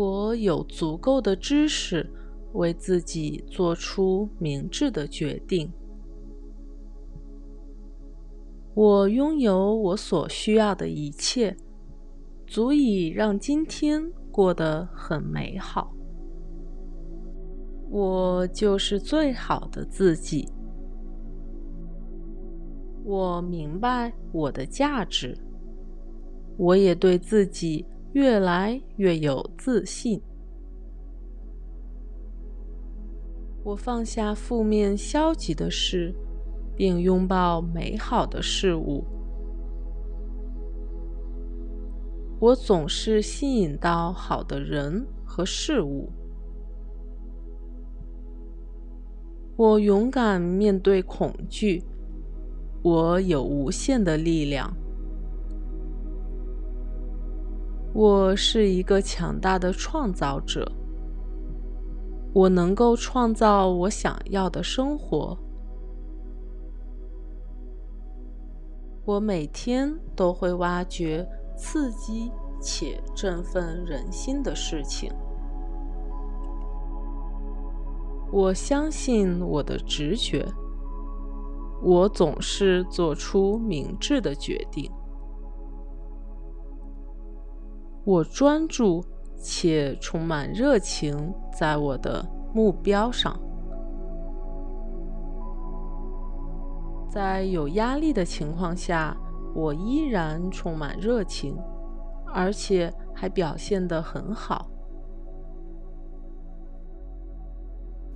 我有足够的知识，为自己做出明智的决定。我拥有我所需要的一切，足以让今天过得很美好。我就是最好的自己。我明白我的价值，我也对自己越来越有自信。我放下负面消极的事。并拥抱美好的事物。我总是吸引到好的人和事物。我勇敢面对恐惧。我有无限的力量。我是一个强大的创造者。我能够创造我想要的生活。我每天都会挖掘刺激且振奋人心的事情。我相信我的直觉。我总是做出明智的决定。我专注且充满热情在我的目标上。在有压力的情况下，我依然充满热情，而且还表现得很好。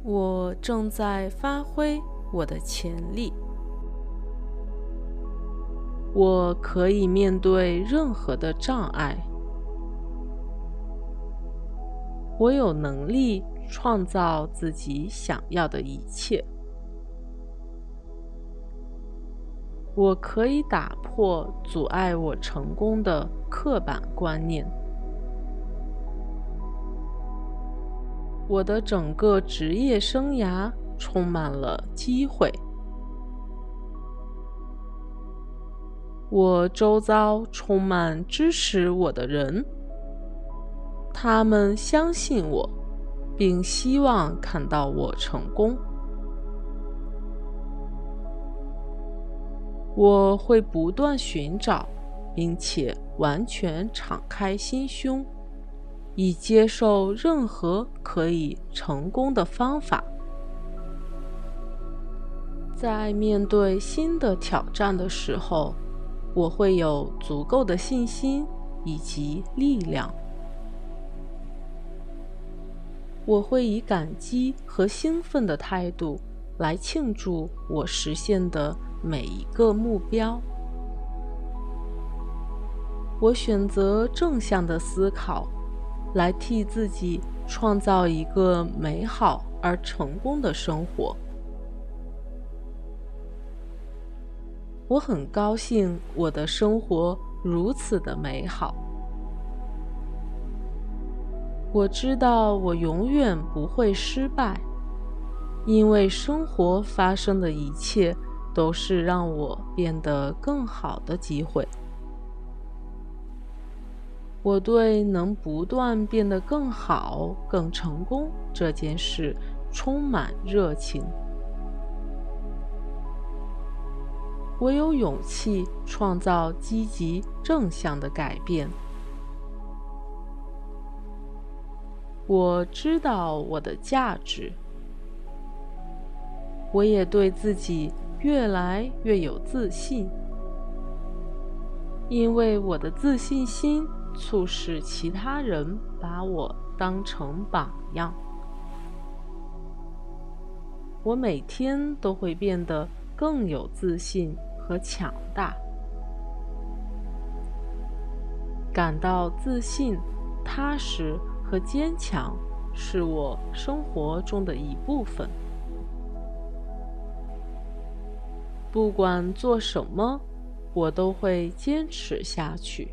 我正在发挥我的潜力。我可以面对任何的障碍。我有能力创造自己想要的一切。我可以打破阻碍我成功的刻板观念。我的整个职业生涯充满了机会。我周遭充满支持我的人，他们相信我，并希望看到我成功。我会不断寻找，并且完全敞开心胸，以接受任何可以成功的方法。在面对新的挑战的时候，我会有足够的信心以及力量。我会以感激和兴奋的态度来庆祝我实现的。每一个目标，我选择正向的思考，来替自己创造一个美好而成功的生活。我很高兴我的生活如此的美好。我知道我永远不会失败，因为生活发生的一切。都是让我变得更好的机会。我对能不断变得更好、更成功这件事充满热情。我有勇气创造积极正向的改变。我知道我的价值。我也对自己。越来越有自信，因为我的自信心促使其他人把我当成榜样。我每天都会变得更有自信和强大，感到自信、踏实和坚强是我生活中的一部分。不管做什么，我都会坚持下去。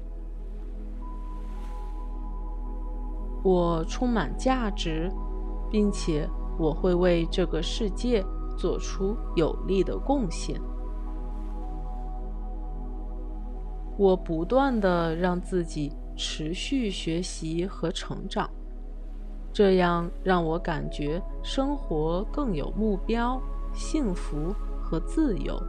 我充满价值，并且我会为这个世界做出有力的贡献。我不断的让自己持续学习和成长，这样让我感觉生活更有目标、幸福和自由。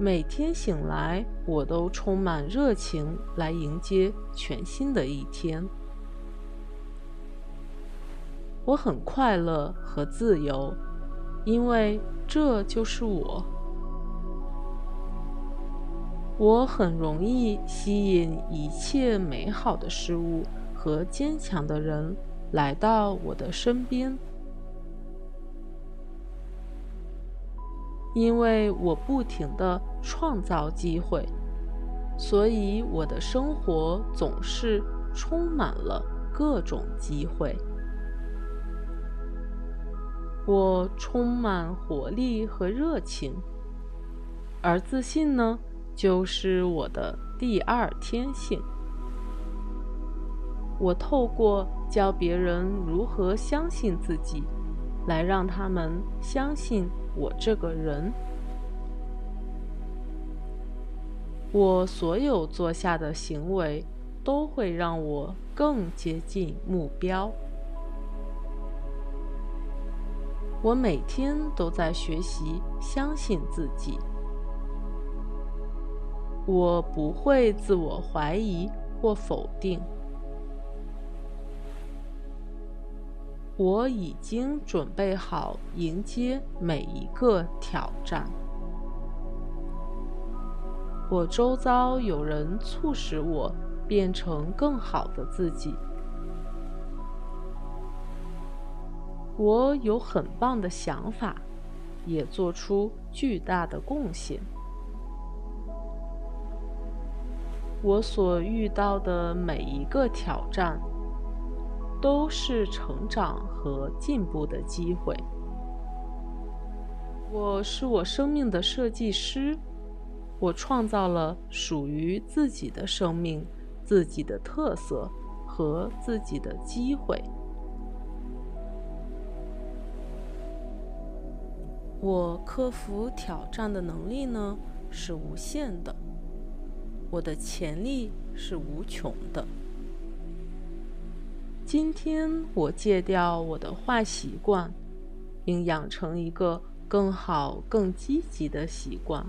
每天醒来，我都充满热情来迎接全新的一天。我很快乐和自由，因为这就是我。我很容易吸引一切美好的事物和坚强的人来到我的身边。因为我不停地创造机会，所以我的生活总是充满了各种机会。我充满活力和热情，而自信呢，就是我的第二天性。我透过教别人如何相信自己，来让他们相信。我这个人，我所有做下的行为都会让我更接近目标。我每天都在学习相信自己，我不会自我怀疑或否定。我已经准备好迎接每一个挑战。我周遭有人促使我变成更好的自己。我有很棒的想法，也做出巨大的贡献。我所遇到的每一个挑战。都是成长和进步的机会。我是我生命的设计师，我创造了属于自己的生命、自己的特色和自己的机会。我克服挑战的能力呢是无限的，我的潜力是无穷的。今天我戒掉我的坏习惯，并养成一个更好、更积极的习惯。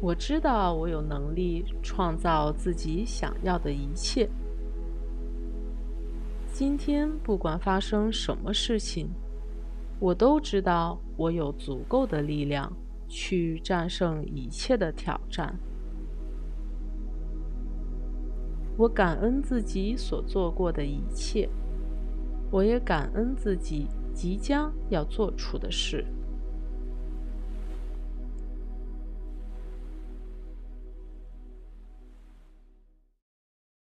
我知道我有能力创造自己想要的一切。今天不管发生什么事情，我都知道我有足够的力量去战胜一切的挑战。我感恩自己所做过的一切，我也感恩自己即将要做出的事。